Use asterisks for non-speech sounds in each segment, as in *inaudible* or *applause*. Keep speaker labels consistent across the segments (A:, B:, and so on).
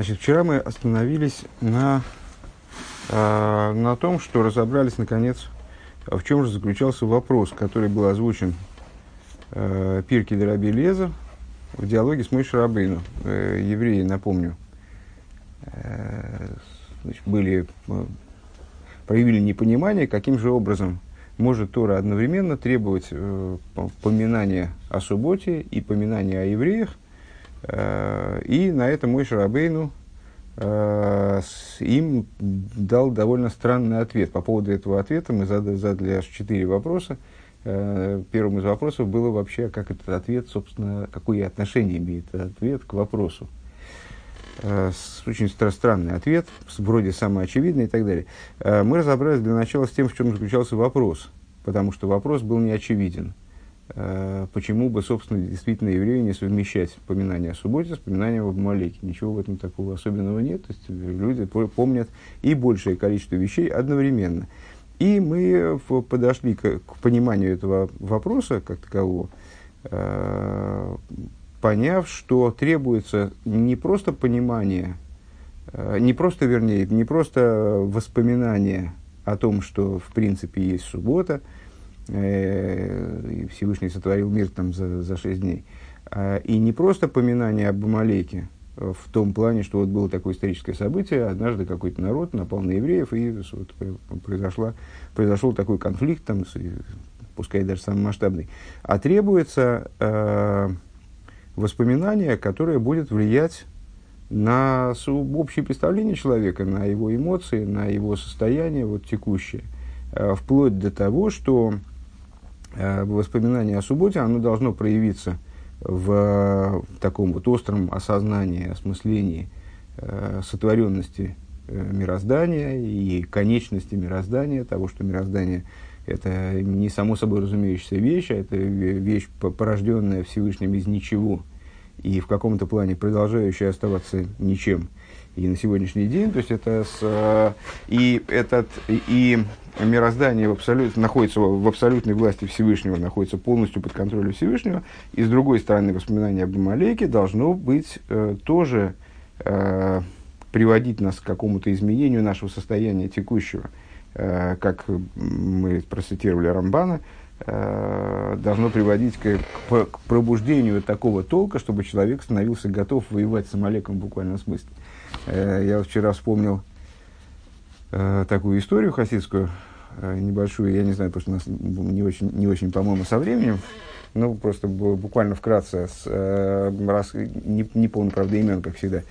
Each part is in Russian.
A: Значит, вчера мы остановились на, э, на том, что разобрались, наконец, в чем же заключался вопрос, который был озвучен э, Пирки Драби Леза в диалоге с Мойшей Рабейну. Э, евреи, напомню, э, значит, были, э, проявили непонимание, каким же образом может Тора одновременно требовать э, поминания о субботе и поминания о евреях, и на это мой Шарабейну э, им дал довольно странный ответ. По поводу этого ответа мы задали, задали аж четыре вопроса. Э, первым из вопросов было вообще, как этот ответ, собственно, какое отношение имеет этот ответ к вопросу. Э, очень странный ответ, вроде самоочевидный и так далее. Э, мы разобрались для начала с тем, в чем заключался вопрос, потому что вопрос был неочевиден. Э, почему бы, собственно, действительно еврею не совмещать поминание о субботе с поминанием об Малеке? Ничего в этом такого особенного нет. То есть люди помнят и большее количество вещей одновременно. И мы подошли к, к пониманию этого вопроса как такового, поняв, что требуется не просто понимание, э, не просто, вернее, не просто воспоминание о том, что в принципе есть суббота, э, и Всевышний сотворил мир там за, за шесть дней, а, и не просто поминание об Амалеке, в том плане, что вот было такое историческое событие, однажды какой-то народ напал на евреев, и вот, произошла, произошел такой конфликт, там, пускай даже самый масштабный, а требуется э, воспоминание, которое будет влиять на общее представление человека, на его эмоции, на его состояние вот, текущее, э, вплоть до того, что э, воспоминание о субботе, оно должно проявиться в таком вот остром осознании, осмыслении э, сотворенности мироздания и конечности мироздания, того, что мироздание это не само собой разумеющаяся вещь, а это вещь, порожденная Всевышним из ничего. И в каком-то плане продолжающая оставаться ничем и на сегодняшний день. То есть это с, э, и, этот, и мироздание в абсолют, находится в абсолютной власти Всевышнего, находится полностью под контролем Всевышнего. И с другой стороны, воспоминание об Амалеке должно быть э, тоже э, приводить нас к какому-то изменению нашего состояния текущего. Э, как мы процитировали Рамбана, э, должно приводить к, к, к пробуждению такого толка, чтобы человек становился готов воевать с Амалеком в буквальном смысле. Я вчера вспомнил такую историю хасидскую, небольшую, я не знаю, что у нас не очень, не очень по-моему, со временем, ну, просто буквально вкратце, с, раз, не, не помню, правда, имен, как всегда.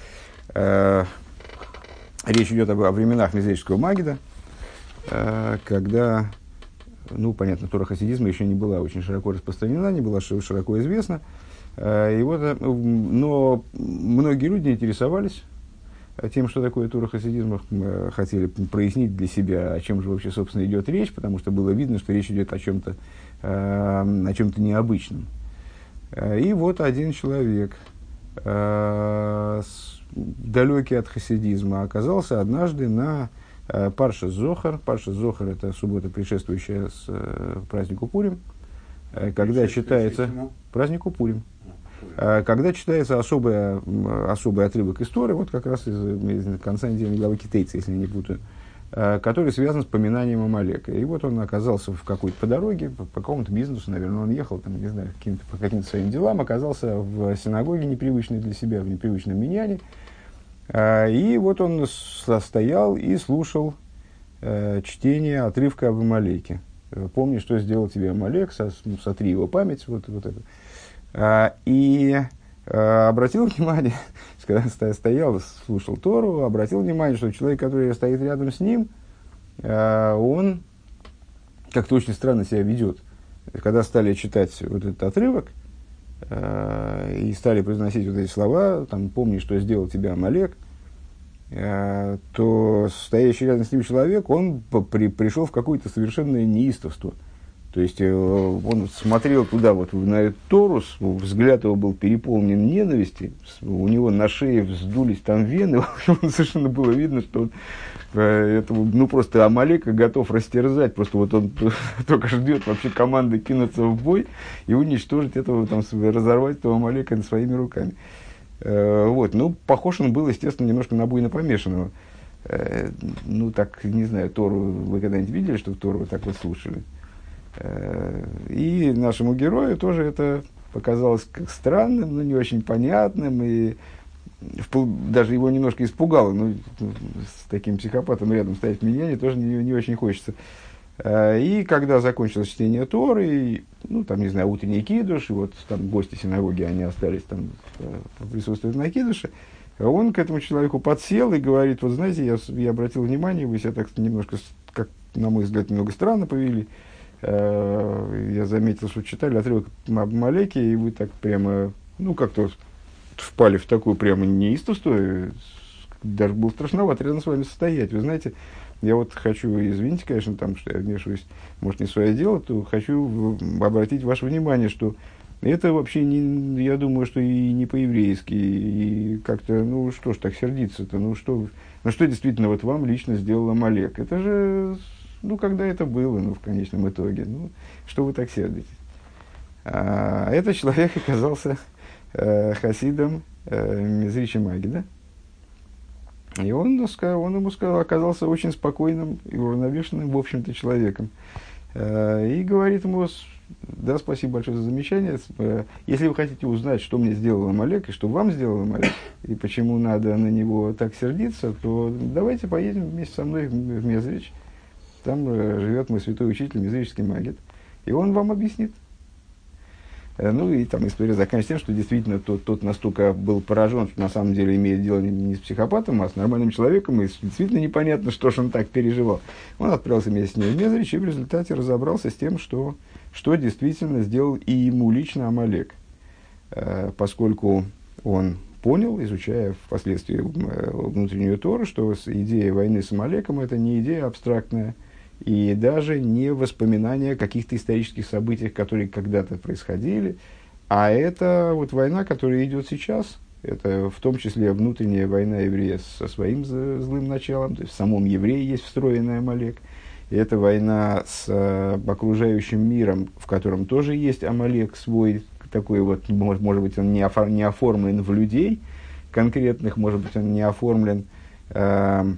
A: Речь идет об, о временах Мизрического Магида, Э, когда, ну, понятно, Тора хасидизма еще не была очень широко распространена, не была широко известна. Э, и вот, э, но многие люди интересовались тем, что такое Тура хасидизма, хотели прояснить для себя, о чем же вообще, собственно, идет речь, потому что было видно, что речь идет о чем-то о чем-то необычном. И вот один человек, далекий от хасидизма, оказался однажды на Э, Парша Зохар. Парша Зохар – это суббота, предшествующая с, э, празднику Пурим. Э, когда читается... Празднику Пурим. А, когда читается особый, особый отрывок истории, вот как раз из, из конца недельной главы Китайца, если не путаю, который связан с поминанием Амалека. И вот он оказался в какой-то по дороге, по, по какому-то бизнесу, наверное, он ехал, там, не знаю, каким-то, по каким-то своим делам, оказался в синагоге непривычной для себя, в непривычном миняне, а, и вот он стоял и слушал э, чтение отрывка об Амалеке. Э, Помни, что сделал тебе Амалек, сотри его память, вот, вот это. А, и э, обратил внимание, *laughs* когда стоял, слушал Тору, обратил внимание, что человек, который стоит рядом с ним, он как-то очень странно себя ведет. Когда стали читать вот этот отрывок, и стали произносить вот эти слова, там, помни, что сделал тебя Амалек, то стоящий рядом с ним человек, он при, пришел в какое-то совершенное неистовство. То есть э, он смотрел туда, вот на этот Торус, взгляд его был переполнен ненависти, у него на шее вздулись там вены, *laughs* совершенно было видно, что он этого, ну, просто Амалека готов растерзать. Просто вот он *laughs* только ждет вообще команды кинуться в бой и уничтожить этого, там, разорвать этого Амалека своими руками. Э, вот. Ну, похож он был, естественно, немножко на буйно помешанного. Э, ну, так, не знаю, Тору вы когда-нибудь видели, что Тору так вот слушали? Э, и нашему герою тоже это показалось как странным, но не очень понятным, и даже его немножко испугало. Ну, с таким психопатом рядом стоять меня тоже не, не очень хочется. Э, и когда закончилось чтение Торы, и, ну, там, не знаю, утренний кидуш, и вот там гости синагоги, они остались там э, присутствовать на кидуше, он к этому человеку подсел и говорит, вот знаете, я, я обратил внимание, вы себя так немножко, как на мой взгляд, немного странно повели, я заметил, что читали отрывок об Малеке, и вы так прямо, ну, как-то впали в такую прямо неистовство, даже было страшновато рядом с вами состоять. Вы знаете, я вот хочу, извините, конечно, там, что я вмешиваюсь, может, не свое дело, то хочу обратить ваше внимание, что это вообще, не, я думаю, что и не по-еврейски, и как-то, ну, что ж так сердиться-то, ну, что, ну, что действительно вот вам лично сделала Малек? Это же, ну, когда это было, ну, в конечном итоге, ну, что вы так сердитесь? А этот человек оказался э, хасидом э, Мизричи Маги, да? И он, он ему сказал, оказался очень спокойным и уравновешенным, в общем-то, человеком. Э, и говорит ему, да, спасибо большое за замечание. Э, если вы хотите узнать, что мне сделал Амалек и что вам сделал Амалек, и почему надо на него так сердиться, то давайте поедем вместе со мной в Мезрич. Там э, живет мой святой учитель, мезрический магит. И он вам объяснит. Э, ну и там история заканчивается тем, что действительно тот, тот настолько был поражен, что на самом деле имеет дело не, не с психопатом, а с нормальным человеком, и действительно непонятно, что же он так переживал. Он отправился вместе с ним в Мезрич и в результате разобрался с тем, что, что действительно сделал и ему лично Амалек. Э, поскольку он понял, изучая впоследствии внутреннюю Тору, что идея войны с Амалеком – это не идея абстрактная – и даже не воспоминания о каких-то исторических событиях, которые когда-то происходили, а это вот война, которая идет сейчас, это в том числе внутренняя война еврея со своим злым началом, то есть в самом еврее есть встроенный Амалек. И это война с э, окружающим миром, в котором тоже есть Амалек свой, такой вот, может, быть, он не, офор, не оформлен в людей конкретных, может быть, он не оформлен э,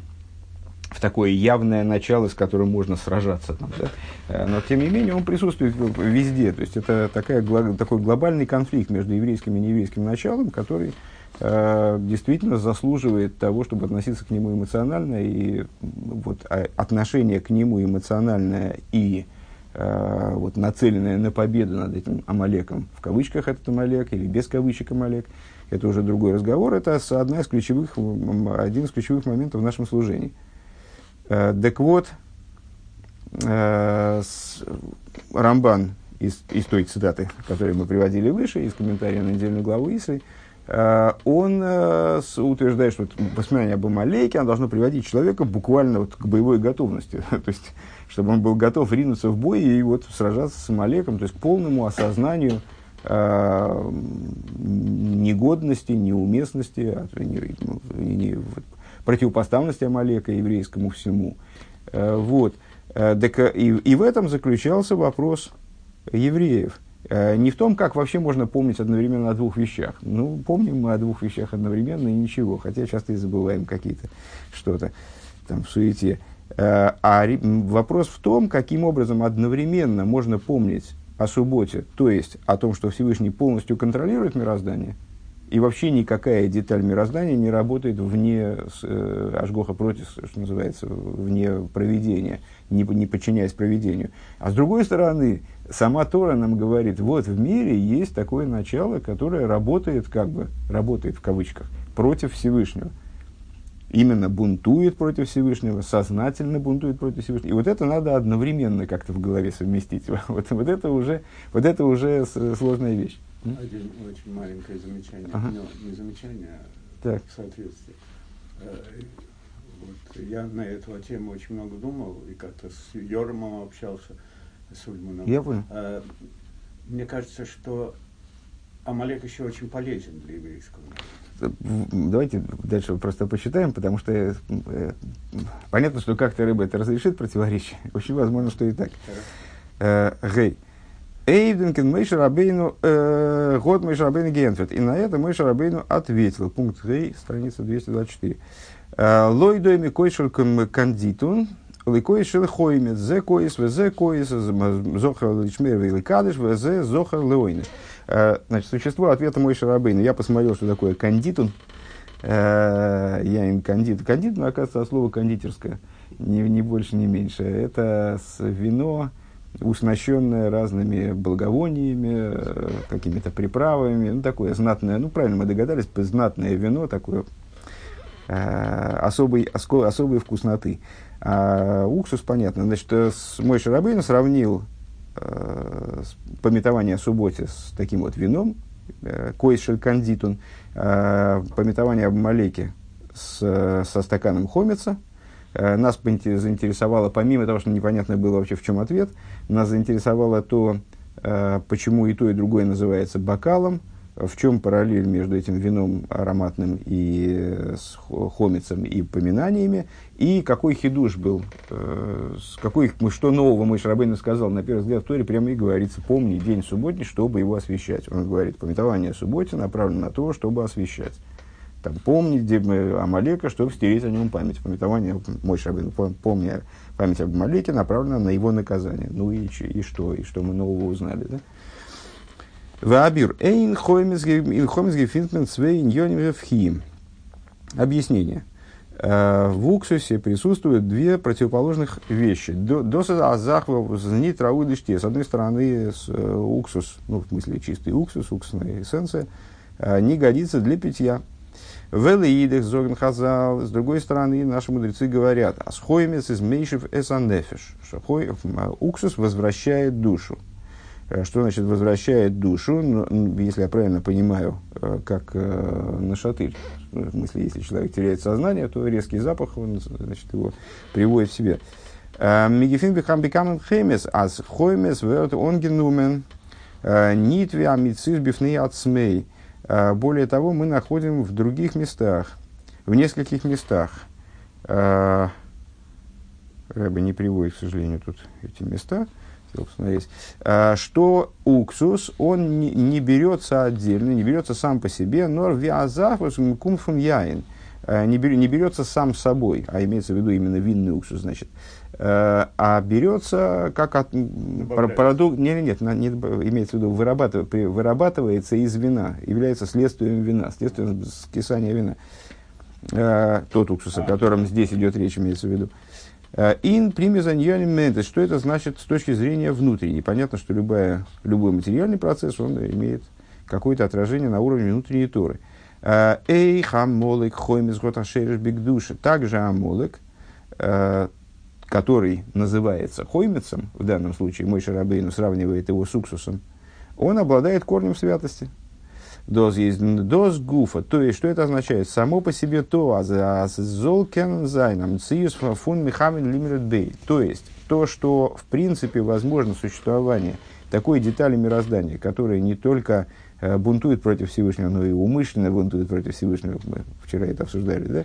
A: в такое явное начало, с которым можно сражаться. Там, да? Э, но, тем не менее, он присутствует везде. То есть, это такая, такой глобальный конфликт между еврейским и нееврейским началом, который э, действительно заслуживает того, чтобы относиться к нему эмоционально. И вот, а, отношение к нему эмоциональное и э, вот, нацеленное на победу над этим Амалеком, в кавычках этот Амалек или без кавычек Амалек, это уже другой разговор. Это одна из ключевых, один из ключевых моментов в нашем служении. Э, так вот, э, Рамбан из, из той цитаты, которую мы приводили выше, из комментария на недельную главу Исы, э, он утверждает, что воспоминание об Амалейке оно должно приводить человека буквально вот к боевой готовности. *laughs* то есть, чтобы он был готов ринуться в бой и вот сражаться с Амалеком, то есть к полному осознанию негодности, неуместности, не, не, не, противопоставленности Амалека еврейскому всему. Э, вот. Э, и, и в этом заключался вопрос евреев. Э, не в том, как вообще можно помнить одновременно о двух вещах. Ну, помним мы о двух вещах одновременно и ничего, хотя часто и забываем какие-то что-то там в суете. А вопрос в том, каким образом одновременно можно помнить о субботе, то есть о том, что Всевышний полностью контролирует мироздание – и вообще никакая деталь мироздания не работает вне э, ажгоха против, что называется, вне проведения, не, не подчиняясь проведению. А с другой стороны, сама Тора нам говорит, вот в мире есть такое начало, которое работает, как бы, работает в кавычках, против Всевышнего. Именно бунтует против Всевышнего, сознательно бунтует против Всевышнего. И вот это надо одновременно как-то в голове совместить. *laughs* Вот, вот, это, уже, вот это уже сложная вещь.
B: Один очень маленькое замечание, ага. но не замечание, а так. соответствие. Э, вот, я на эту тему очень много думал, и как-то с Йормом общался, с Ульманом.
A: Я понял.
B: Э, мне кажется, что Амалек еще очень полезен для еврейского.
A: Давайте дальше просто посчитаем, потому что э, понятно, что как-то рыба это разрешит противоречие. Очень возможно, что и так. Э, Гей. Эйвденкен Мейша Рабейну, э, год Мейша Рабейну Гентвет. И на это Мейша Рабейну ответил. Пункт 3, страница 224. Э, Лойдойми койшелком кандитун, ликой шел хоймет, зе коис, взе коис, зохар личмер великадыш, взе зохар леойны. Э, значит, существо ответа Мойша Рабейну. Я посмотрел, что такое кандитун. Я им кандит. Кандит, ну, оказывается, слово кондитерское. Не, не больше, не меньше. Это вино, уснащенное разными благовониями, э, какими-то приправами, ну, такое знатное, ну, правильно мы догадались, знатное вино, такое э, особой, оско, особой вкусноты. А уксус, понятно, значит, э, мой Шарабейн сравнил э, пометование о субботе с таким вот вином, э, койшель кандитун, э, пометование об Малеке с, со стаканом хомица – нас заинтересовало, помимо того, что непонятно было вообще в чем ответ, нас заинтересовало то, э, почему и то, и другое называется бокалом, в чем параллель между этим вином ароматным и э, с хомицем и поминаниями, и какой хидуш был, какой, что нового мой Шарабейн сказал, на первый взгляд в Торе прямо и говорится, помни день субботний, чтобы его освещать. Он говорит, пометование субботе направлено на то, чтобы освещать там, помнить Амалека, чтобы стереть о нем память. Пометование мой Шабин, помня память об Амалеке, направлена на его наказание. Ну и, и что? И что мы нового узнали, да? Ваабир. Эйн хомизги финтмен свейн йоним Объяснение. Э, в уксусе присутствуют две противоположных вещи. Доса азахва знит раудыште. С одной стороны, э, уксус, ну, в смысле чистый уксус, уксусная эссенция, э, не годится для питья. Велиидах зоген хазал. С другой стороны, наши мудрецы говорят, асхоймес из мейшев эсаннефиш, что уксус возвращает душу. Э, что значит возвращает душу? Ну, если я правильно понимаю, э, как э, на шатырь. В смысле, если человек теряет сознание, то резкий запах он, значит, его приводит в себя. Мигефин бихам бикамен хемес, ас хоймес верт онгенумен, нитви амицис бифней ацмей. А, более того, мы находим в других местах, в нескольких местах. А, Рэба не приводит, к сожалению, тут эти места, а, что уксус, он не, не берется отдельно, не берется сам по себе, но виазахвус кумфун яин, не, берется сам собой, а имеется в виду именно винный уксус, значит, а берется как от, продукт, нет, нет, нет, не, имеется в виду, вырабатыв, вырабатывается из вина, является следствием вина, следствием скисания вина. Э, тот уксус, о котором здесь идет речь, имеется в виду. Э, ин примезаньян что это значит с точки зрения внутренней? Понятно, что любая, любой материальный процесс, он имеет какое-то отражение на уровне внутренней торы. Эй, хамолик, хоймис, готашериш, бигдуши. Также амолик, который называется хоймицем, в данном случае мой Шарабейну сравнивает его с уксусом, он обладает корнем святости. Доз есть доз гуфа. То есть, что это означает? Само по себе то, а золкен зайном, циюс фун михамин лимерет бей. То есть, то, что в принципе возможно существование такой детали мироздания, которая не только э, бунтует против Всевышнего, но и умышленно бунтует против Всевышнего. Мы вчера это обсуждали, да?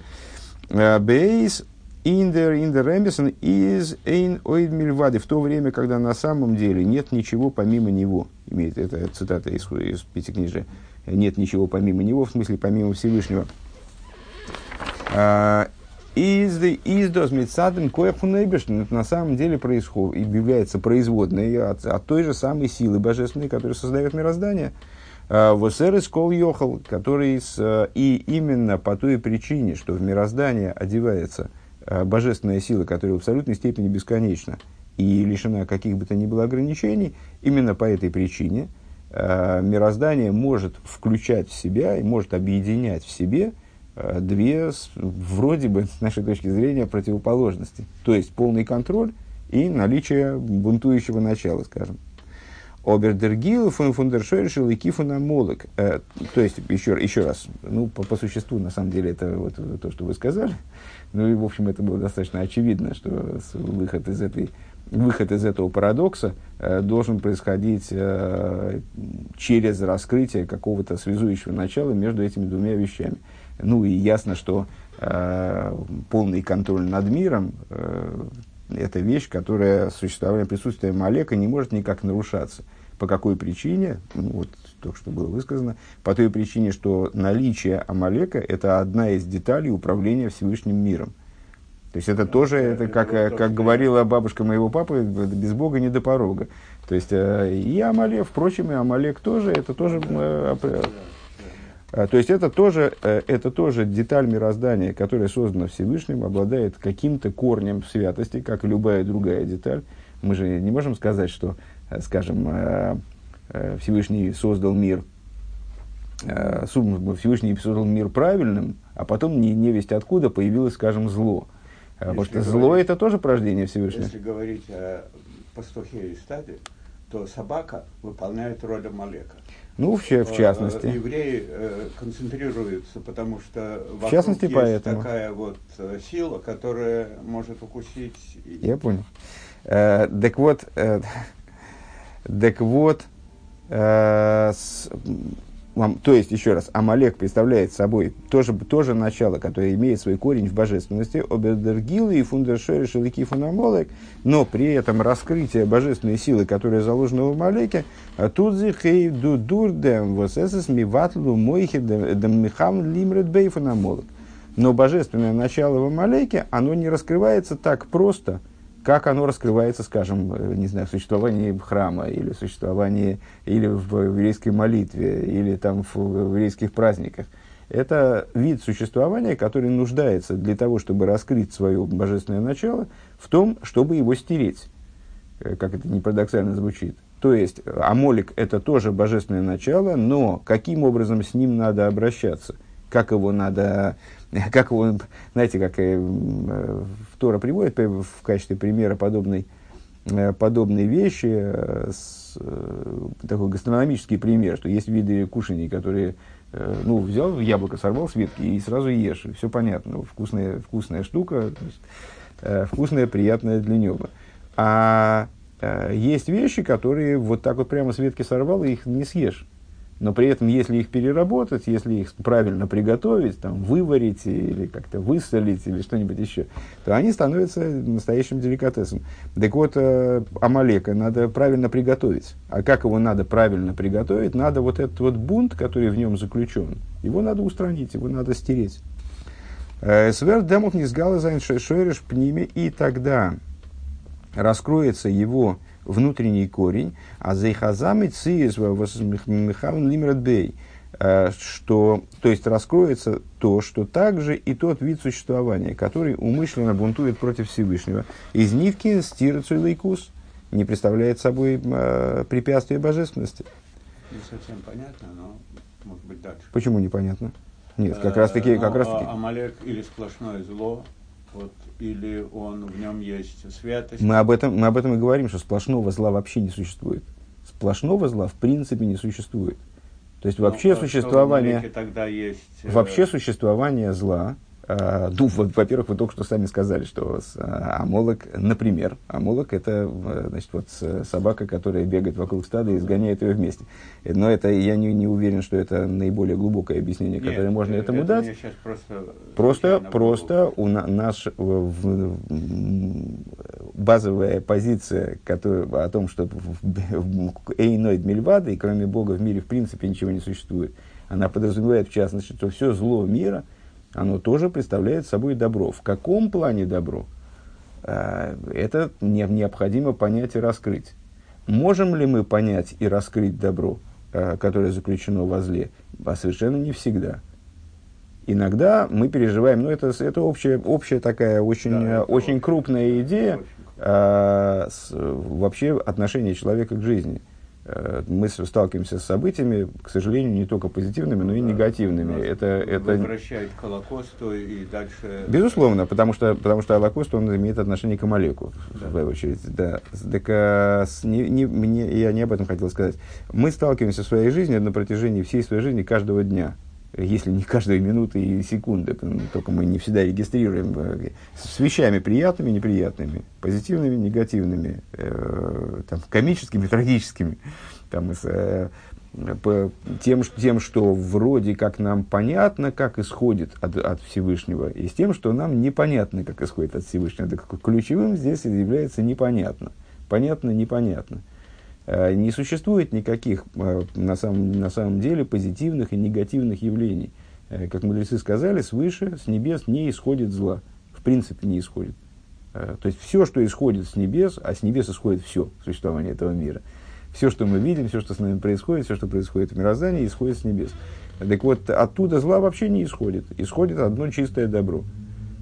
A: Э, бейс in der Рембесон из ein oid мильвады, в то время, когда на самом деле нет ничего помимо него. Имеет это цитата из, из Пятикнижия. Нет ничего помимо него, в смысле помимо Всевышнего. Из из дозмитсадом кояхунейбешн на самом деле происходит, является производной от, от той же самой силы божественной, которая создает мироздание. А, Восер из кол йохал, который с, и именно по той причине, что в мироздание одевается – божественная сила, которая в абсолютной степени бесконечна и лишена каких бы то ни было ограничений, именно по этой причине э, мироздание может включать в себя и может объединять в себе э, две, вроде бы, *laughs* с нашей точки зрения, противоположности. То есть полный контроль и наличие бунтующего начала, скажем. Обердергил фун фундершойршил и кифуна молок. То есть, еще, еще раз, ну, по, по существу, на самом деле, это вот то, что вы сказали. Ну и, в общем, это было достаточно очевидно, что выход из, этой, выход из этого парадокса э, должен происходить э, через раскрытие какого-то связующего начала между этими двумя вещами. Ну и ясно, что э, полный контроль над миром э, это вещь, которая существование присутствия Малека не может никак нарушаться. По какой причине? Ну, вот только что было высказано. По той причине, что наличие Амалека – это одна из деталей управления Всевышним миром. То есть это да, тоже, это, как, как говорила бабушка моего папы, без Бога не до порога. То есть э, и Амалек, впрочем, и Амалек тоже, это тоже... Э, э, то есть это тоже, это тоже деталь мироздания, которая создана Всевышним, обладает каким-то корнем святости, как и любая другая деталь. Мы же не можем сказать, что, скажем, Всевышний создал мир Всевышний создал мир правильным, а потом не, не весть откуда появилось, скажем, зло. Если Потому что зло это тоже порождение Всевышнего.
B: Если говорить о пастухе и стаде, то собака выполняет роль Амалека.
A: Ну, в, в э, частности.
B: Евреи э, концентрируются, потому что
A: в частности, есть поэтому.
B: такая вот э, сила, которая может укусить.
A: Я понял. Э, так вот, э, *laughs* так вот, э, с, то есть, еще раз, Амалек представляет собой тоже, тоже начало, которое имеет свой корень в божественности, обедергилы и фундершери шелики фунамолек, но при этом раскрытие божественной силы, которая заложена в Амалеке, тут зихей дудурдем восэсэс миватлу мойхи дем михам лимред бей фунамолек. Но божественное начало в Амалеке, оно не раскрывается так просто – как оно раскрывается, скажем, э, не знаю, в существовании храма, или в существовании, или в еврейской молитве, или там в, еврейских праздниках. Это вид существования, который нуждается для того, чтобы раскрыть свое божественное начало, в том, чтобы его стереть. Э, как это не парадоксально звучит. То есть, Амолик – это тоже божественное начало, но каким образом с ним надо обращаться, как его надо *laughs* как он, знаете, как э, Тора приводит в качестве примера подобной, э, подобной вещи, э, с, такой гастрономический пример, что есть виды кушаний, которые ну, взял яблоко, сорвал с ветки и сразу ешь. Все понятно. Вкусная, вкусная штука, вкусная, приятная для неба. А есть вещи, которые вот так вот прямо с ветки сорвал, и их не съешь. Но при этом, если их переработать, если их правильно приготовить, там, выварить или как-то высолить или что-нибудь еще, то они становятся настоящим деликатесом. Так вот, э, Амалека надо правильно приготовить. А как его надо правильно приготовить? Надо вот этот вот бунт, который в нем заключен, его надо устранить, его надо стереть. Э, Свер демок не сгала шойреш пниме, и тогда раскроется его внутренний корень, а зайхазами циес михавн лимрадбей, э, что, то есть раскроется то, что также и тот вид существования, который умышленно бунтует против Всевышнего. Из нивки стирцу лейкус не представляет собой э, препятствие божественности.
B: Не совсем понятно, но может быть дальше.
A: Почему непонятно? Нет, как раз таки, как раз таки.
B: А, Амалек или сплошное зло, вот, или он, в нем есть святость.
A: Мы об, этом, мы об этом и говорим, что сплошного зла вообще не существует. Сплошного зла в принципе не существует. То есть вообще ну, существование,
B: тогда есть,
A: э, вообще существование зла а, ну, во-первых, вы только что сами сказали, что а, амолок, например, амолок это значит, вот собака, которая бегает вокруг стада и изгоняет ее вместе. Но это я не, не уверен, что это наиболее глубокое объяснение, Нет, которое можно этому это дать.
B: Просто,
A: просто, просто у на, наш в, базовая позиция которая, о том, что Эйноид Мельвада, и кроме Бога в мире в принципе ничего не существует, она подразумевает в частности, что все зло мира – оно тоже представляет собой добро. В каком плане добро? А, это необходимо понять и раскрыть. Можем ли мы понять и раскрыть добро, а, которое заключено во зле? А совершенно не всегда. Иногда мы переживаем, ну это, это общая, общая такая очень, да, очень крупная идея очень а, с, вообще отношения человека к жизни. Э, мы сталкиваемся с событиями, к сожалению, не только позитивными, но и негативными. Это,
B: это возвращает к Холокосту и дальше.
A: Безусловно, потому что, потому что Холокост он имеет отношение к Амалеку, да. в свою очередь. Да. Так, а, не, не, мне, я не об этом хотел сказать. Мы сталкиваемся в своей жизни на протяжении всей своей жизни каждого дня если не каждой минуты и секунды, только мы не всегда регистрируем, э, с вещами приятными, неприятными, позитивными, негативными, э, там, комическими, трагическими, там, э, по, тем, тем, что вроде как нам понятно, как исходит от, от Всевышнего, и с тем, что нам непонятно, как исходит от Всевышнего. Так ключевым здесь является непонятно. Понятно, непонятно. Не существует никаких на самом, на самом деле позитивных и негативных явлений. Как мудрецы сказали, свыше, с небес не исходит зла. В принципе, не исходит. То есть все, что исходит с небес, а с небес исходит все существование этого мира. Все, что мы видим, все, что с нами происходит, все, что происходит в мироздании, исходит с небес. Так вот, оттуда зла вообще не исходит. Исходит одно чистое добро.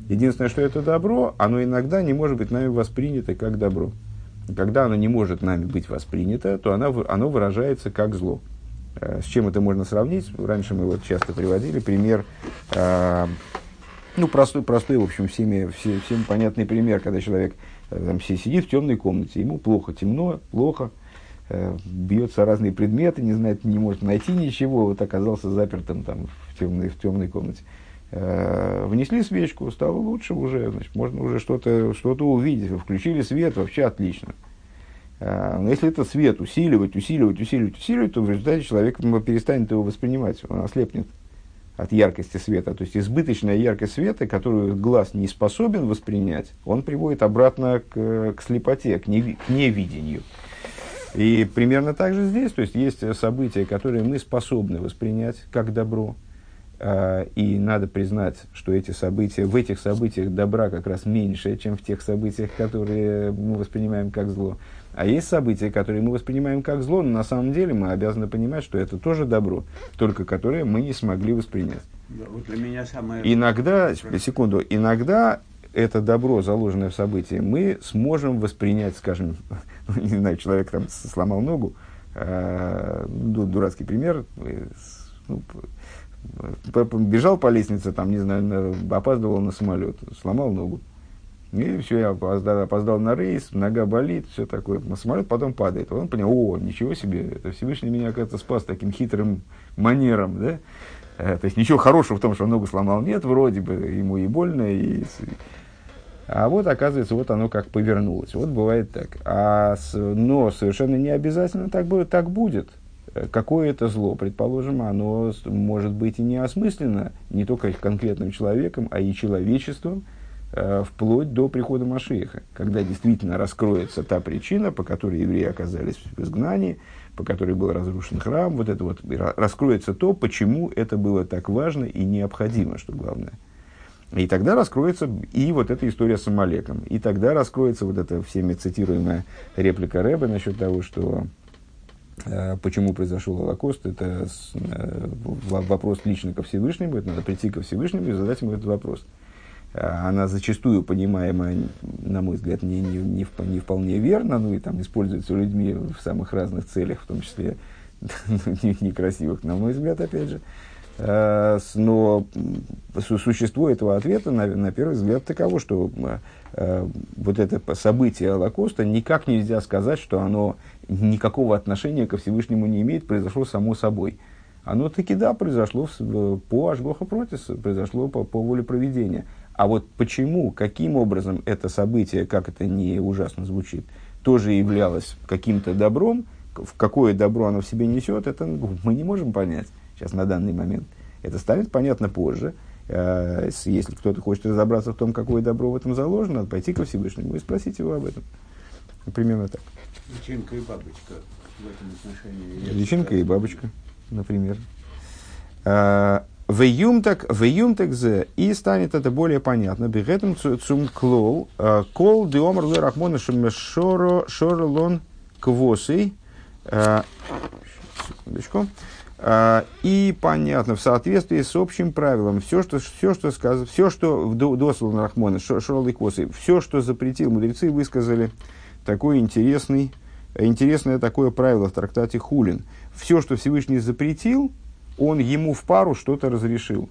A: Единственное, что это добро, оно иногда не может быть нами воспринято как добро. Когда оно не может нами быть воспринято, то оно, оно выражается как зло. Э, с чем это можно сравнить? Раньше мы вот часто приводили пример, э, ну, простой, простой, в общем, всеми, все, всем понятный пример, когда человек э, там, сидит в темной комнате, ему плохо, темно, плохо, бьется разные предметы, не знает, не может найти ничего, вот оказался запертым там в темной, в темной комнате. Внесли свечку, стало лучше уже, значит, можно уже что-то что увидеть, включили свет, вообще отлично. Э, но если этот свет усиливать, усиливать, усиливать, усиливать, то в результате человек перестанет его воспринимать, он ослепнет от яркости света. То есть избыточная яркость света, которую глаз не способен воспринять, он приводит обратно к, к слепоте, к, неви, к невидению. И примерно так же здесь, то есть есть события, которые мы способны воспринять как добро, и надо признать, что эти события, в этих событиях добра как раз меньше, чем в тех событиях, которые мы воспринимаем как зло. А есть события, которые мы воспринимаем как зло, но на самом деле мы обязаны понимать, что это тоже добро, только которое мы не смогли воспринять.
B: Да, вот для меня самое...
A: Иногда, секунду, иногда это добро, заложенное в событии, мы сможем воспринять, скажем, *laughs* ну, не знаю, человек там сломал ногу, э, дурацкий пример, ну, бежал по лестнице, там, не знаю, опаздывал на самолет, сломал ногу. И все, я опоздал, опоздал на рейс, нога болит, все такое. На самолет потом падает. Он понял, о, ничего себе, это Всевышний меня как-то спас таким хитрым манером, да? Э, то есть ничего хорошего в том, что ногу сломал, нет, вроде бы ему и больно, и а вот, оказывается, вот оно как повернулось. Вот бывает так. А но совершенно не обязательно так, будет, так будет. Какое это зло, предположим, оно может быть и неосмысленно не только конкретным человеком, а и человечеством, э, вплоть до прихода Машеха, когда действительно раскроется та причина, по которой евреи оказались в изгнании, по которой был разрушен храм, вот это вот раскроется то, почему это было так важно и необходимо, что главное. И тогда раскроется и вот эта история с Амалеком. И тогда раскроется вот эта всеми цитируемая реплика Рэба насчет того, что почему произошел Холокост, это э, вопрос лично ко Всевышнему, это надо прийти ко Всевышнему и задать ему этот вопрос. Э, она зачастую понимаема, на мой взгляд, не, не, не, не вполне верно, ну и там используется людьми в самых разных целях, в том числе *laughs* некрасивых, на мой взгляд, опять же. Э, но существо этого ответа, на, на первый взгляд, таково, что э, вот это событие Холокоста никак нельзя сказать, что оно никакого отношения ко Всевышнему не имеет, произошло само собой. Оно таки, да, произошло по Ашгоха Протис, произошло по, по воле проведения. А вот почему, каким образом это событие, как это не ужасно звучит, тоже являлось каким-то добром, в какое добро оно в себе несет, это мы не можем понять сейчас на данный момент. Это станет понятно позже. Э, если кто-то хочет разобраться в том, какое добро в этом заложено, надо пойти ко Всевышнему и спросить его об этом. Примерно так.
B: Личинка и бабочка в этом отношении.
A: Личинка и бабочка, например. Э, веюмтак, веюмтак зе, и станет это более понятно. Бегетом цум клоу, э, кол диомар ле рахмона шоро шоро квосей. Секундочку. А, и понятно, в соответствии с общим правилом, все, что, все, что, сказано, все, что Досвал Рахмона, Шорол и Косы, все, что запретил, мудрецы высказали такой интересный, интересное такое правило в трактате Хулин. Все, что Всевышний запретил, он ему в пару что-то разрешил.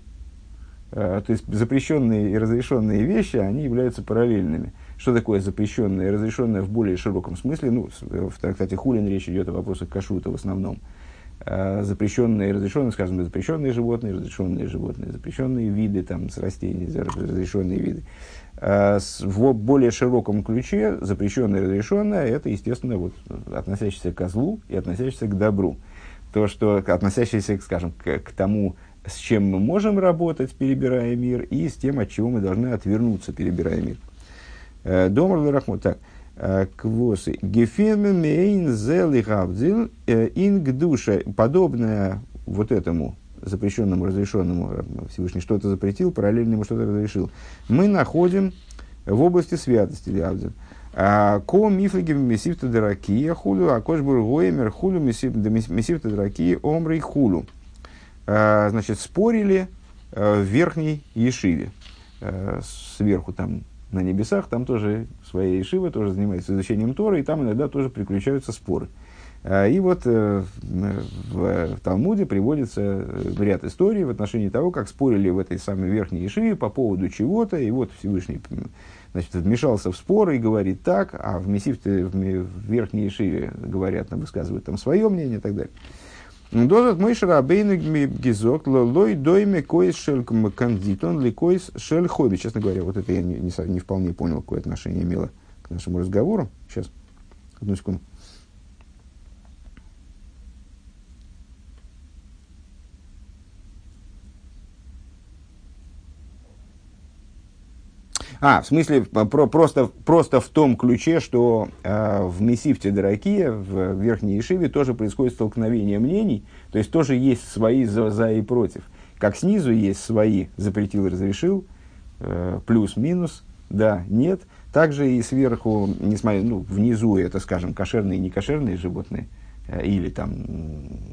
A: А, то есть запрещенные и разрешенные вещи, они являются параллельными. Что такое запрещенное и разрешенное в более широком смысле? Ну, в трактате Хулин речь идет о вопросах кашута в основном. Э, запрещенные и разрешенные, скажем, запрещенные животные, разрешенные животные, запрещенные виды там, с растений, разрешенные виды. Э, в более широком ключе запрещенное и разрешенное – это, естественно, вот, относящееся к козлу и относящееся к добру. То, что относящееся, скажем, к, к тому, с чем мы можем работать, перебирая мир, и с тем, от чего мы должны отвернуться, перебирая мир. Э, Домар Рахмут. Так. квосы. Гефеме мейн зели гавдзил инг душа. Подобное вот этому запрещенному, разрешенному, Всевышний что-то запретил, параллельно ему что-то разрешил. Мы находим в области святости Лявдзин. Ко мифлиги месивта дракия хулю, а кош бургоемер хулю месивта дракия омрей хулю. Значит, спорили в верхней Ешиве. Сверху там на небесах, там тоже своя Ешива, тоже занимается изучением Тора, и там иногда тоже приключаются споры. И вот в Талмуде приводится ряд историй в отношении того, как спорили в этой самой верхней Ешиве по поводу чего-то, и вот Всевышний значит, вмешался в спор и говорит так, а в Мессифте, в, верхней Ешиве говорят, высказывают там свое мнение и так далее. Дозат мой шарабейну гизок лой дойме коис шель кандитон ли коис шель. Честно говоря, вот это я не, не, не вполне понял, какое отношение имело к нашему разговору. Сейчас, одну секунду. А, в смысле, про, просто, просто в том ключе, что э, в Мессифте Дракия, в Верхней Ишиве, тоже происходит столкновение мнений, то есть тоже есть свои за, за и против. Как снизу есть свои, запретил и разрешил, э, плюс-минус, да, нет. Также и сверху, несмотря, ну, внизу это, скажем, кошерные и некошерные животные, э, или там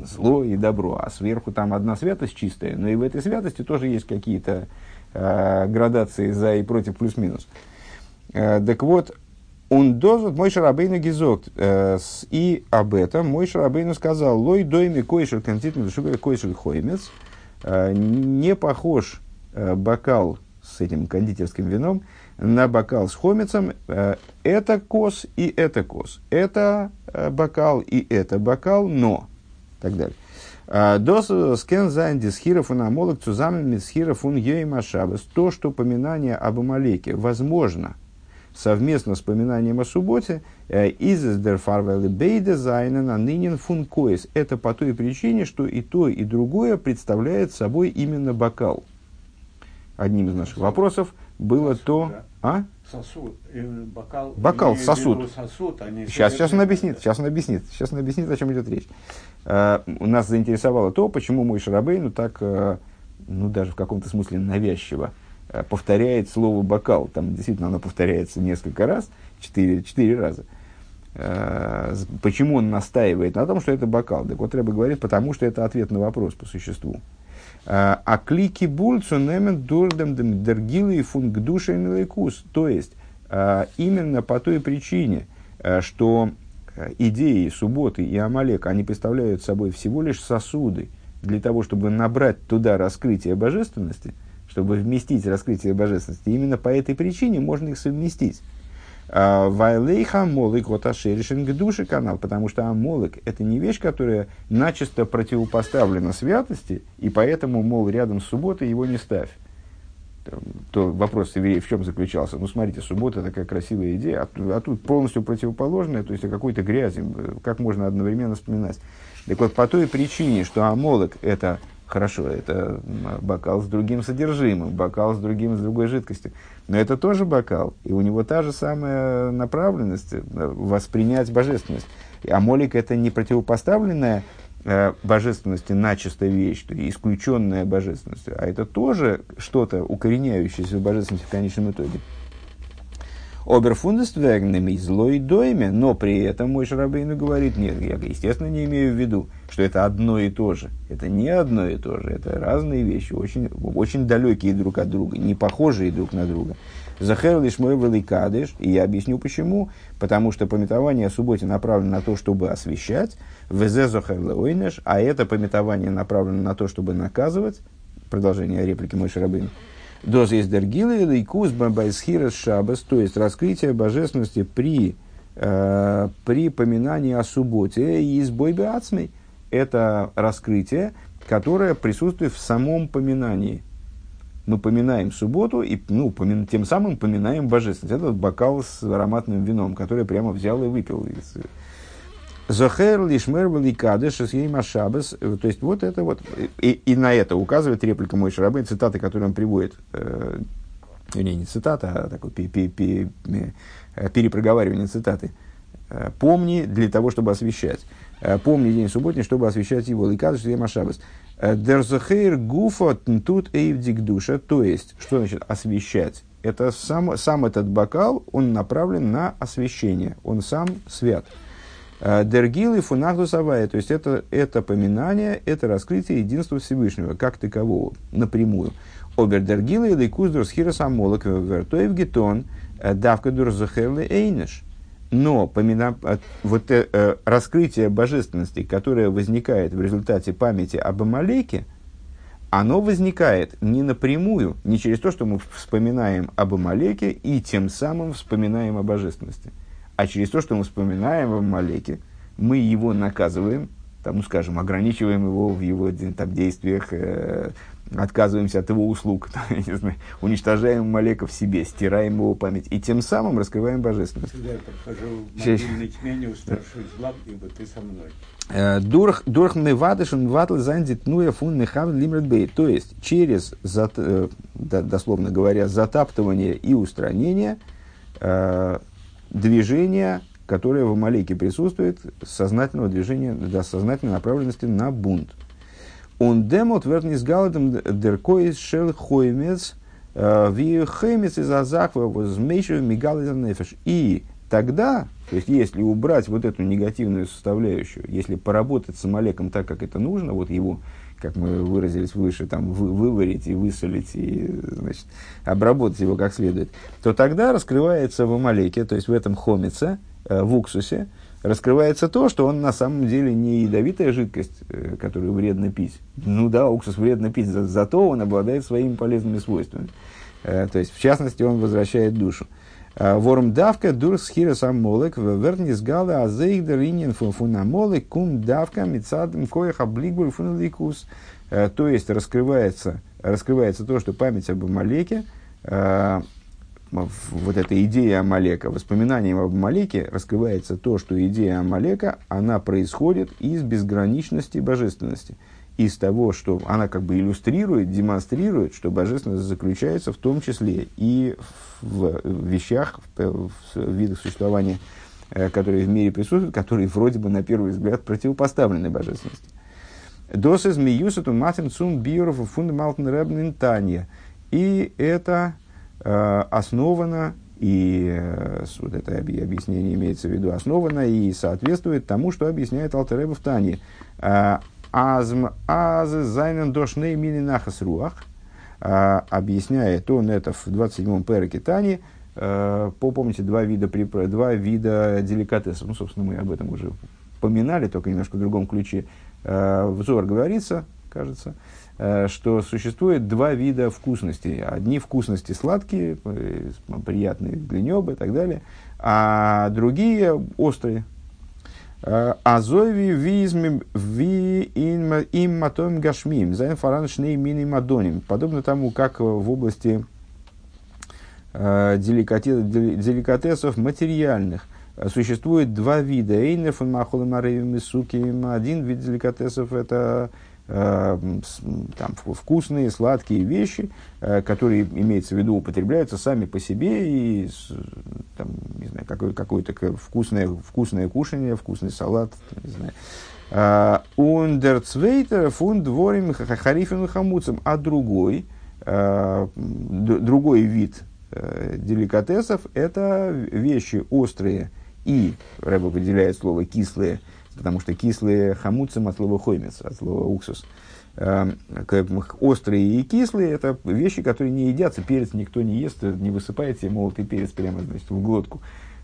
A: зло и добро, а сверху там одна святость чистая, но и в этой святости тоже есть какие-то градации за и против плюс-минус. Э, так вот, он дозот мой шарабейну гизок. Э, и об этом мой шарабейну сказал, лой дойми койшер контитный душубер койшер хоймец. Э, не похож э, бокал с этим кондитерским вином на бокал с חומץ ем. Э, это כוס и это כוס. Это э, бокал и это бокал, но. Так далее. דאס קען זיין די זכירה פון עמלק צוזאמען מיט דער זכירה פון שבת. То, что упоминание об Амалеке возможно совместно с поминанием о субботе, איז דערפאר ווייל ביידע זיינען אן ענין פון כוס. Это по той причине, что и то, и другое представляет собой именно бокал. Одним из наших вопросов было то... А?
B: Сосуд. Бокал,
A: бокал сосуд.
B: сосуд а
A: сейчас, сейчас он объяснит, сейчас он объяснит, сейчас он объяснит, о чем идет речь. Uh, нас заинтересовало то, почему мой Шарабейну так, uh, ну даже в каком-то смысле навязчиво uh, повторяет слово бокал. Там действительно оно повторяется несколько раз, четыре, четыре раза. Почему он настаивает на том, что это бокал? Так вот, Рэба говорит, потому что это ответ на вопрос по существу. А клики бульцу немен дурдем дергилы и фунг лейкус. То есть, именно по той причине, что идеи субботы и Амалек, они представляют собой всего лишь сосуды для того, чтобы набрать туда раскрытие божественности, чтобы вместить раскрытие божественности. Именно по этой причине можно их совместить. Вайлейха молик вот ашеришинг души канал, потому что амолик это не вещь, которая начисто противопоставлена святости, и поэтому, мол, рядом с субботой его не ставь. То вопрос в чем заключался? Ну, смотрите, суббота такая красивая идея, а, а тут полностью противоположная, то есть о какой-то грязи, как можно одновременно вспоминать. Так вот, по той причине, что амолок это хорошо, это бокал с другим содержимым, бокал с другим, с другой жидкостью. Но это тоже бокал, и у него та же самая направленность э, воспринять божественность. А молик это не противопоставленная божественности начистая вещь, то есть исключенная божественностью, а это тоже что-то укореняющееся в божественности в конечном итоге. Оберфундествегнами злой дойме, но при этом мой Шарабейну говорит, нет, я, естественно, не имею в виду, что это одно и то же. Это не одно и то же, это разные вещи, очень, очень далекие друг от друга, не похожие друг на друга. Захер лишь мой великадыш, и я объясню почему. Потому что пометование о субботе направлено на то, чтобы освещать, везе зохер леойнеш, а это пометование направлено на то, чтобы наказывать. Продолжение реплики мой Шарабейну. Доз есть дергилы или кус бамбайсхирас шабас, то есть раскрытие божественности при, э, при поминании о субботе и избой ацмей. Это раскрытие, которое присутствует в самом поминании. Мы поминаем субботу и ну, помин, тем самым поминаем божественность. Это бокал с ароматным вином, который прямо взял и выпил из, Зохер лишмер великадыш с Шабас. То есть, вот это вот. И, и на это указывает реплика мой Шарабейн, цитаты, которые он приводит. Э, вернее, не цитата, а такое перепроговаривание цитаты. Помни для того, чтобы освещать. Помни день субботний, чтобы освещать его. Ликаз, что я машабас. Дерзахейр гуфа тут эйвдик душа. То есть, что значит освещать? Это сам, сам этот бокал, он направлен на освещение. Он сам свят. Дергил и фунахдусавая, то есть это, это поминание, это раскрытие единства Всевышнего, как такового, напрямую. Обердергила или куздур с хиросамолок вертоев гетон э, давка дурзахерли эйнеш. Но помина, вот э, э, раскрытие божественности, которое возникает в результате памяти об Амалеке, оно возникает не напрямую, не через то, что мы вспоминаем об Амалеке и тем самым вспоминаем о божественности а через то, что мы вспоминаем о Малеке, мы его наказываем, там, ну, скажем, ограничиваем его в его там, действиях, э, отказываемся от его услуг, *laughs* там, я не знаю, уничтожаем Малека в себе, стираем его память, и тем самым раскрываем божественность.
B: Я подхожу в мобильной тьме, не устрашусь зла, ибо ты со мной.
A: Э, дурх дурх мевадышен ватл зандит нуя фун нехав лимредбей. То есть, через, э, дословно говоря, затаптывание и устранение, э, движения, которое в Амалеке присутствует, сознательного движения, до сознательной направленности на бунт. Он демот вернис галатом деркоис шел хоймец э, ви хеймец из азахва возмейшев мигализан нефеш. И тогда, то есть если убрать вот эту негативную составляющую, если поработать с Амалеком так, как это нужно, вот его как мы выразились выше, там, вы, выварить и высолить, и значит, обработать его как следует, то тогда раскрывается в Амалеке, то есть в этом хомице, э, в уксусе, раскрывается то, что он на самом деле не ядовитая жидкость, э, которую вредно пить. Ну да, уксус вредно пить, за, зато он обладает своими полезными свойствами. Э, то есть, в частности, он возвращает душу. Ворм давка дурс хирас амолек, вернис гала азейгдер инин фун амолек, кум давка мицадм коях облигбуль фун ликус. То есть раскрывается, раскрывается то, что память об Амалеке, вот эта идея Амалека, воспоминанием об Амалеке раскрывается то, что идея Амалека, она происходит из безграничности божественности – из того, что она как бы иллюстрирует, демонстрирует, что божественность заключается в том числе и в вещах, в, в видах существования, э, которые в мире присутствуют, которые вроде бы на первый взгляд противопоставлены божественности. Дос из миюсату матин цум биоров фундамалтен ребнин И это э, основано, и э, вот это объяснение имеется в виду, основано и соответствует тому, что объясняет Алтереба в Тане. Э, Азм аз зайнен дошней мини нахас руах. Объясняет он это в 27-м переке Тани. А, помните, два вида, два вида деликатесов. Ну, собственно, мы об этом уже поминали, только немножко в другом ключе. А, в Зоар говорится, кажется, что существует два вида вкусностей. Одни вкусности сладкие, э, приятные для неба и так далее, а другие острые, אזוי ווי ס'איז אין מטעמים גשמיים, זיינען פאראן שני מיני מעדנים. Подобно тому, как в области э, деликатесов материальных существует два вида. Эйнер фон махолем аревим Один вид деликатесов – это Э, там, вкусные, сладкие вещи, э, которые, имеется в виду, употребляются сами по себе, и там, не знаю, какое- какое-то вкусное, вкусное кушание, вкусный салат, не знаю. Ундерцвейтер фунд дворим харифен хамуцем, а другой, э, другой вид деликатесов – это вещи острые и, Рэба выделяет слово кислые – потому что кислые хамуцем от слова хоймец, от слова уксус. Эм, острые и кислые – это вещи, которые не едятся. Перец никто не ест, не высыпает себе молотый перец прямо значит, в глотку.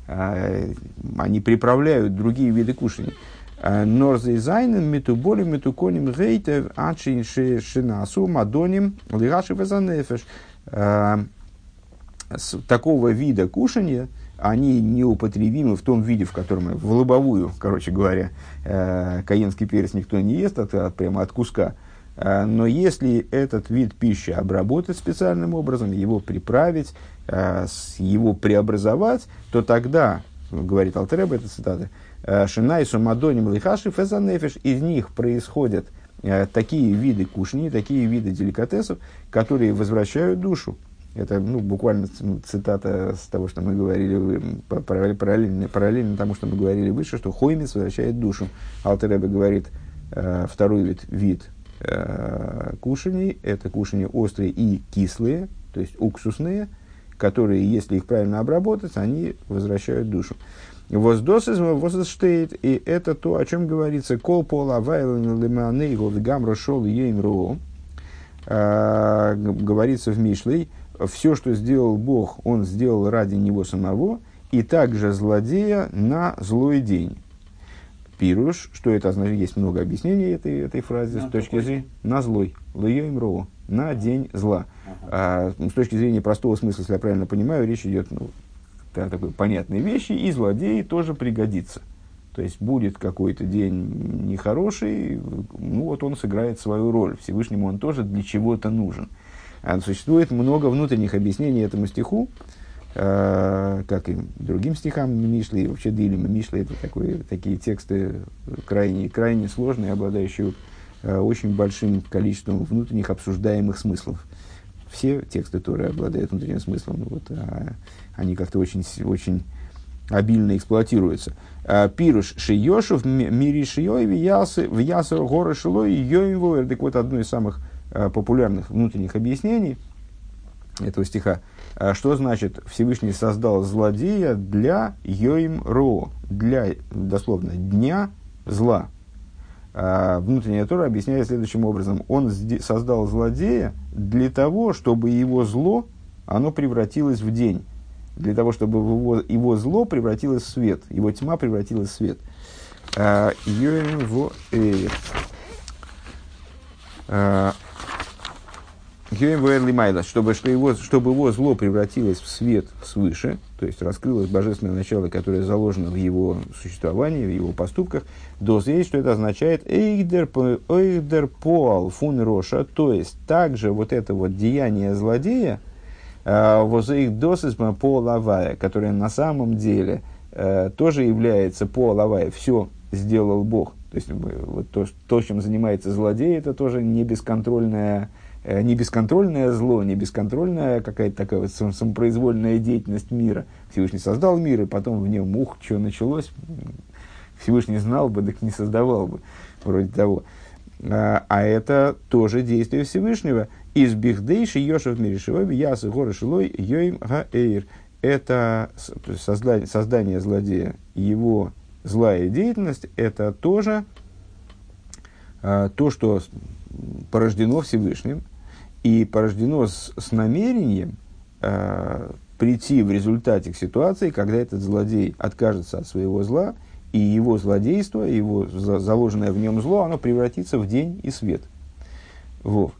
A: А, они приправляют другие виды кушаний. Э, Норзейзайнен, метуболем, метуконим, гейтер, ачин шинасу, мадоним, лигаши везанефеш. Эм, такого вида кушания – они неупотребимы в том виде, в котором в лобовую, короче говоря, э, каенский перец никто не ест от, от, прямо от куска. Э, но если этот вид пищи обработать специальным образом, его приправить, э, его преобразовать, то тогда, говорит Алтереба, это цитата, э, «Шинай сумадоним лихаши фезанефиш» из них происходят э, такие виды кушни, такие виды деликатесов, которые возвращают душу Это ну, буквально цитата с того, что мы говорили, параллельно, параллельно тому, что мы говорили выше, что хоймис возвращает душу. Алтеребе говорит, э, второй вид, вид э, кушаний, это кушания острые и кислые, то есть уксусные, которые, если их правильно обработать, они возвращают душу. Воздосис возвращает, и это то, о чем говорится. Кол пола вайлен лиманейгл гамро шел еймро. Э, говорится в Мишлей, все, что сделал Бог, он сделал ради него самого, и также злодея на злой день. Пируш, что это означает, есть много объяснений этой, этой фразы на с точки зрения на злой, лоем роу, на день зла. Ага. А, с точки зрения простого смысла, если я правильно понимаю, речь идет ну, о такой понятной вещи, и злодей тоже пригодится. То есть будет какой-то день нехороший, ну вот он сыграет свою роль. Всевышнему он тоже для чего-то нужен. А существует много внутренних объяснений этому стиху, э, как и другим стихам Мишли, и вообще Дилем Мишли, это такой, такие тексты крайне, крайне сложные, обладающие э, очень большим количеством внутренних обсуждаемых смыслов. Все тексты Торы обладают внутренним смыслом, вот, а они как-то очень, очень обильно эксплуатируются. А, Пируш Шиешев, Мири Шиёй, в Ясу горы Шилой, Йоинвуэр. Так вот, одно из самых популярных внутренних объяснений этого стиха, э, что значит Всевышний создал злодея для Йоим Ро, для, дословно, дня зла. А внутренняя Тора объясняет следующим образом. Он создал злодея для того, чтобы его зло, оно превратилось в день. Для того, чтобы его, его зло превратилось в свет, его тьма превратилась в свет. А, Йоим в чтобы, что его, чтобы его зло превратилось в свет свыше, то есть раскрылось божественное начало, которое заложено в его существовании, в его поступках, до здесь, что это означает эйдер, эйдер поал фун роша, то есть также вот это вот деяние злодея, э, возэйх досис по лавая, которое на самом деле э, тоже является по лавая, все сделал Бог. То есть вот то, то, чем занимается злодей, это тоже не бесконтрольная Э, не бесконтрольное зло, не бесконтрольная какая-то такая вот самопроизвольная деятельность мира. Всевышний создал мир, и потом в нем, ух, что началось, Всевышний знал бы, так не создавал бы, вроде того. А, а это тоже действие Всевышнего. Из бихдейши Йошев Миришевой, Ясы Горы Шилой, Йоим Гаэйр. Это создание, создание злодея, его злая деятельность, это тоже а, то, что порождено Всевышним – и порождено с, с намерением э, прийти в результате к ситуации, когда этот злодей откажется от своего зла, и его злодейство, его за, заложенное в нем зло, оно превратится в день и свет. Вов.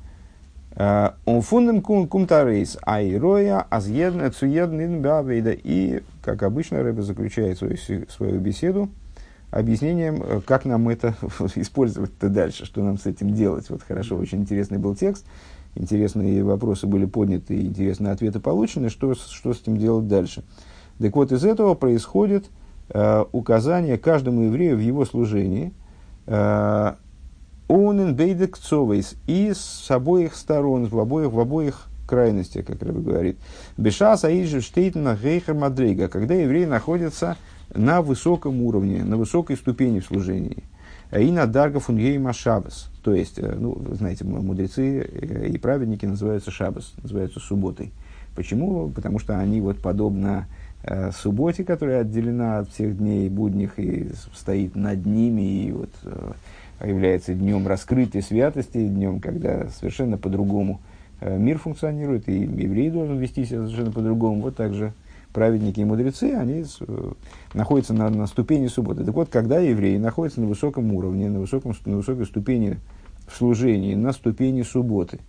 A: Э, он фундам кумтарейс айроя азъедн цуедн бавейда. И, как обычно, Рэбе заключает свою, свою беседу объяснением, э, как нам это *laughs* использовать-то дальше, что нам с этим делать. Вот хорошо, очень интересный был текст интересные вопросы были подняты, интересные ответы получены, что, что с этим делать дальше. Так вот, из этого происходит э, указание каждому еврею в его служении э, «Онен бейдек цовейс» и с обоих сторон, в обоих, в обоих крайностях, как Рэбе говорит. «Беша саиджи штейтна гейхер мадрейга», когда еврей находится на высоком уровне, на высокой ступени в служении – и на дарга фунгейма шабас. То есть, э, ну, знаете, мудрецы э, и праведники называются шабас, называются субботой. Почему? Потому что они вот подобно э, субботе, которая отделена от всех дней будних и стоит над ними, и вот э, является днем раскрытия святости, днем, когда совершенно по-другому э, мир функционирует, и еврей должен вести себя совершенно по-другому. Вот так же праведники и мудрецы, они э, находятся на, на ступени субботы. Так вот, когда евреи находятся на высоком уровне, на, высоком, на высокой ступени в служении, на ступени субботы,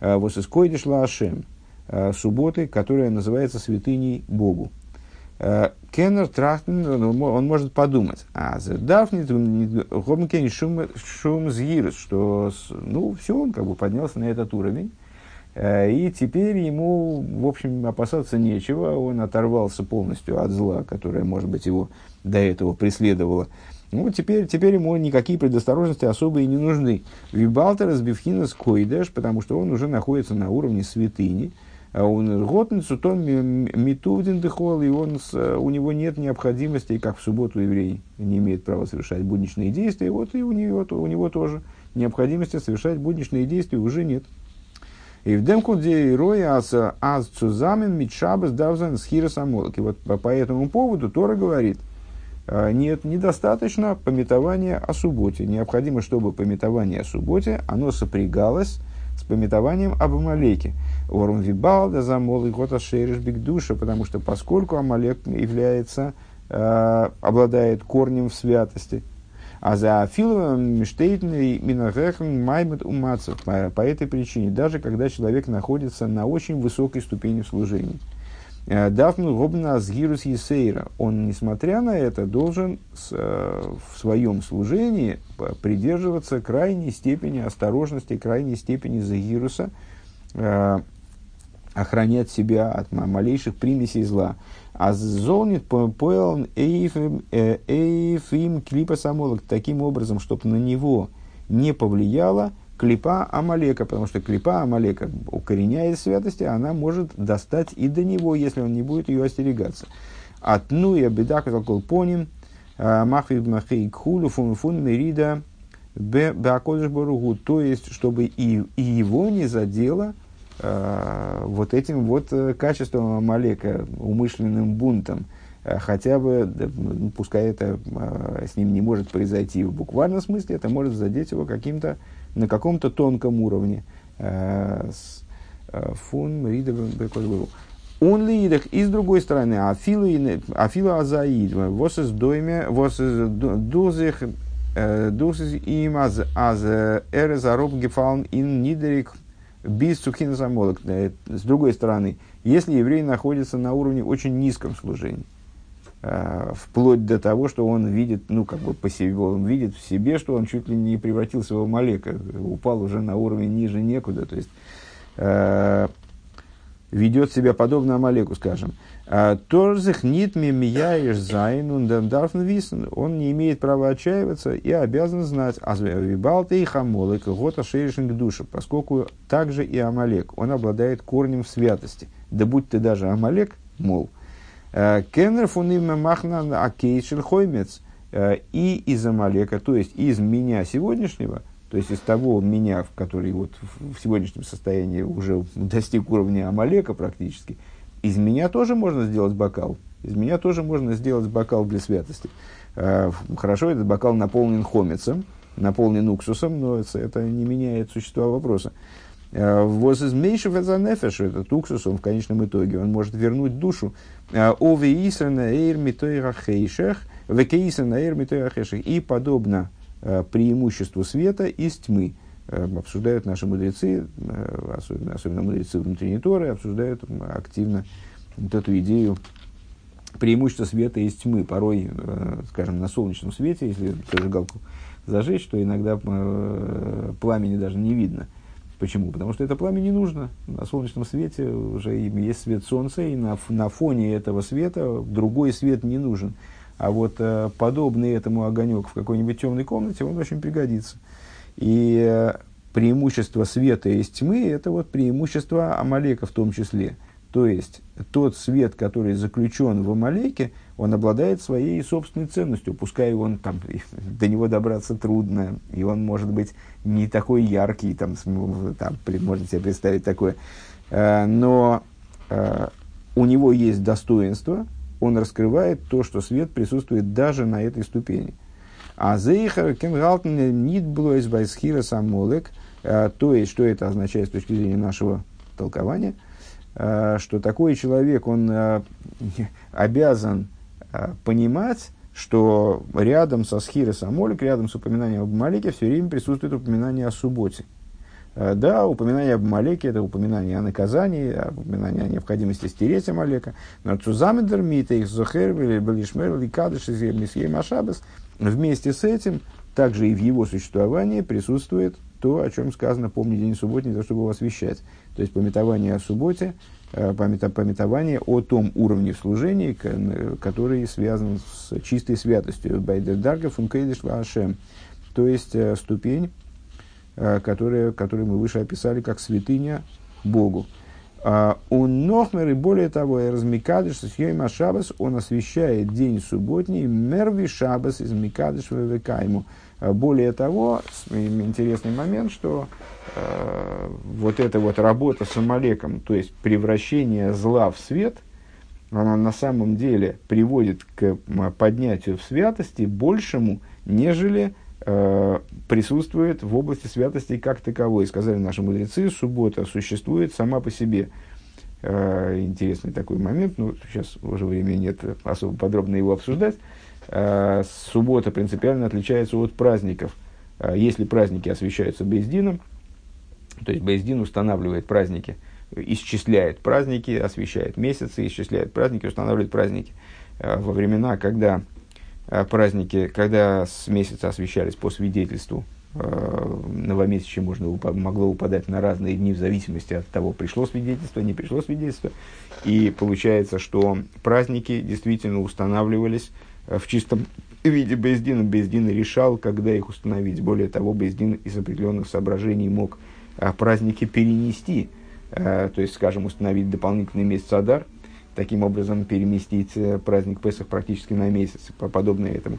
A: э, вот искойдиш лаашем, э, субботы, которая называется святыней Богу. Кеннер Трахтен, он может подумать, а Дафнит, шум, шум згирс, что, ну, все, он как бы поднялся на этот уровень, и теперь ему, в общем, опасаться нечего. Он оторвался полностью от зла, которое, может быть, его до этого преследовало. Ну, теперь, теперь ему никакие предосторожности особые не нужны. Вибалтер с Бифхинас Койдеш, потому что он уже находится на уровне святыни. Он готницу, то митувдин дыхол, и он, у него нет необходимости, как в субботу еврей не имеет права совершать будничные действия, вот и у него, у него тоже необходимости совершать будничные действия уже нет. И в демкуде роя аз цузамен митшабас давзан схира самолок. И вот по, по этому поводу Тора говорит, «А, нет, недостаточно пометования о субботе. Необходимо, чтобы пометование о субботе, оно сопрягалось с пометованием об Амалеке. Орум вибалда замол и гота шериш душа, потому что поскольку Амалек является, э, обладает корнем в святости – а за Афиловым Миштейтный Минахехан Маймет Умацев. По этой причине, даже когда человек находится на очень высокой ступени в служении. Э, Дафну Робна Азгирус Есейра. Он, несмотря на это, должен с, э, в своем служении придерживаться крайней степени осторожности, крайней степени Загируса, э, охранять себя от малейших примесей зла. А золнит поел эйфим э, клипа самолок таким образом, чтобы на него не повлияла клипа Амалека, потому что клипа Амалека, укореняя святости, она может достать и до него, если он не будет ее остерегаться. От ну и беда кол поним, а, махви махей кхулю фун фун мерида боругу, то есть, чтобы и, и его не задело Э, вот этим вот э, качеством Амалека, умышленным бунтом, э, хотя бы, ну, пускай это с ним не может произойти в буквальном смысле, это может задеть его каким-то, на каком-то тонком уровне. Фун Рида он ли идах, и с другой стороны, афила азаид, вос дойме, вос дузих, дузих им аз, аз эрез ароб гефалн ин нидерик ביז צו בחינת עמלק. С другой стороны, если еврей находится на уровне очень низком служении, э, вплоть до того, что он видит, ну, как бы по себе, он видит в себе, что он чуть ли не превратился в Амалека, упал уже на уровень ниже некуда, то есть э, ведет себя подобно Амалеку, скажем. А, טאר זיך ניט מייאש זיין און דארף וויסן. Он не имеет права отчаиваться и обязан знать. אז וויבאלד אויך עמלק האט א שורש אין קדושה, поскольку также и Амалек, он обладает корнем в святости. Да будь ты даже Амалек, мол. А, Кеннер фуним махна акейшел хоймец. А, и из Амалека, то есть из меня сегодняшнего, то есть из того меня, который вот в сегодняшнем состоянии уже достиг уровня Амалека практически, из меня тоже можно сделать бокал. Из меня тоже можно сделать бокал для святости. А, хорошо, этот бокал наполнен хомицем, наполнен уксусом, но это, не меняет существа вопроса. А, Воз из меньшего это нефеш, этот уксус, он в конечном итоге, он может вернуть душу. А, Ове исрана эйр митойрахейшех, векеисрана эйр митойрахейшех. И подобно преимуществу света из тьмы. Обсуждают наши мудрецы, особенно, особенно мудрецы внутренней Торы, обсуждают активно вот эту идею преимущества света из тьмы. Порой, э, скажем, на солнечном свете, если зажигалку зажечь, то иногда э, пламени даже не видно. Почему? Потому что это пламя не нужно. На солнечном свете уже есть свет солнца, и на, на фоне этого света другой свет не нужен. А вот э, подобный этому огонек в какой-нибудь темной комнате, он очень пригодится. И э, преимущество света из тьмы – это вот преимущество Амалека в том числе. То есть, тот свет, который заключен в Амалеке, он обладает своей собственной ценностью. Пускай он там, *laughs* до него добраться трудно, и он может быть не такой яркий, там, там можно себе представить такое. Э, но э, у него есть достоинство, он раскрывает то, что свет присутствует даже на этой ступени. А зейхер кенгалтен нит блойс байсхира самолек, э, то есть, что это означает с точки зрения нашего толкования, э, что такой человек, он э, *laughs* обязан понимать, что рядом со схирой самолик, рядом с упоминанием об Малике все время присутствует упоминание о субботе. Да, упоминание об Амалеке – это упоминание о наказании, упоминание о необходимости стереть Амалека. Но Цузамедер, Митейх, Зохер, Ликадыш, Месье Машабас. Вместе с этим, также и в его существовании присутствует то, о чем сказано «помни день субботний, за чтобы его освящать». То есть, пометование о субботе, э, пометование о том уровне в служении, который связан с чистой святостью. Байдер Дарга Функейдиш Ашем. То есть, э, ступень Э, которые, которые мы выше описали как святыня Богу. А, у Нохмер, и более того, и размикадыш с Йойма Шабас, он освещает день субботний, мерви Шабас из Микадыш ему. А, более того, интересный момент, что э, вот эта вот работа с Амалеком, то есть превращение зла в свет, она на самом деле приводит к поднятию в святости большему, нежели присутствует в области святости как таковой. Сказали наши мудрецы, суббота существует сама по себе. Э, интересный такой момент, ну, сейчас уже времени нет особо подробно его обсуждать. Э, суббота принципиально отличается от праздников. Э, если праздники освещаются Бездином, то есть Бездин устанавливает праздники, исчисляет праздники, освещает месяцы, исчисляет праздники, устанавливает праздники. Э, во времена, когда э, праздники, когда с месяца освещались по свидетельству, э, новомесячье можно, могло упадать на разные дни в зависимости от того, пришло свидетельство, не пришло свидетельство. И получается, что праздники действительно устанавливались в чистом виде Бездина. Бездин решал, когда их установить. Более того, Бездин из определенных соображений мог праздники перенести. То есть, скажем, установить дополнительный месяц Адар – таким образом переместить э, праздник Песах практически на месяц, подобное этому.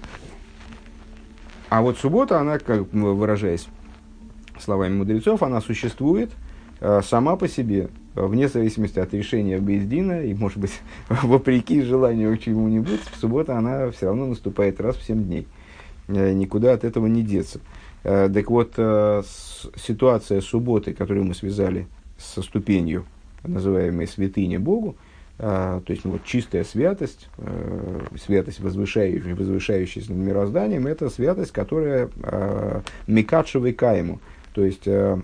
A: А вот суббота, она, как выражаясь словами мудрецов, она существует э, сама по себе, вне зависимости от решения Бездина, и, может быть, *laughs* вопреки желанию чему-нибудь, суббота, она все равно наступает раз в 7 дней. Э, никуда от этого не деться. Так вот, ситуация субботы, которую мы связали со ступенью, называемой святыня Богу, то есть ну, вот чистая святость, э, святость, возвышающая, возвышающаяся над мирозданием, это святость, которая э, микадшевой каему, то есть э,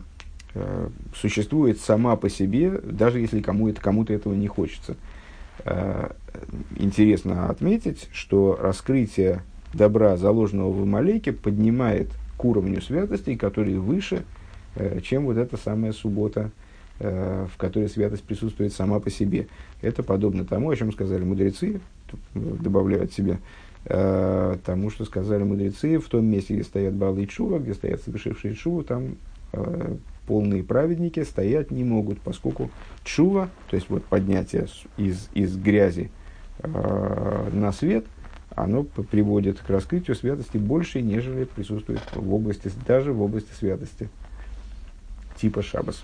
A: э, существует сама по себе, даже если кому это, кому-то этого не хочется. Интересно отметить, что раскрытие добра, заложенного в Амалеке, поднимает к уровню святости, который выше, чем вот эта самая суббота, в которой святость присутствует сама по себе. Это подобно тому, о чем сказали мудрецы, добавляют себе, э, тому, что сказали мудрецы, в том месте, где стоят Балы и Чува, где стоят совершившие Чуву, там э, полные праведники стоять не могут, поскольку Чува, то есть вот поднятие из, из грязи на свет, оно приводит к раскрытию святости больше, нежели присутствует в области, даже в области святости типа Шабас.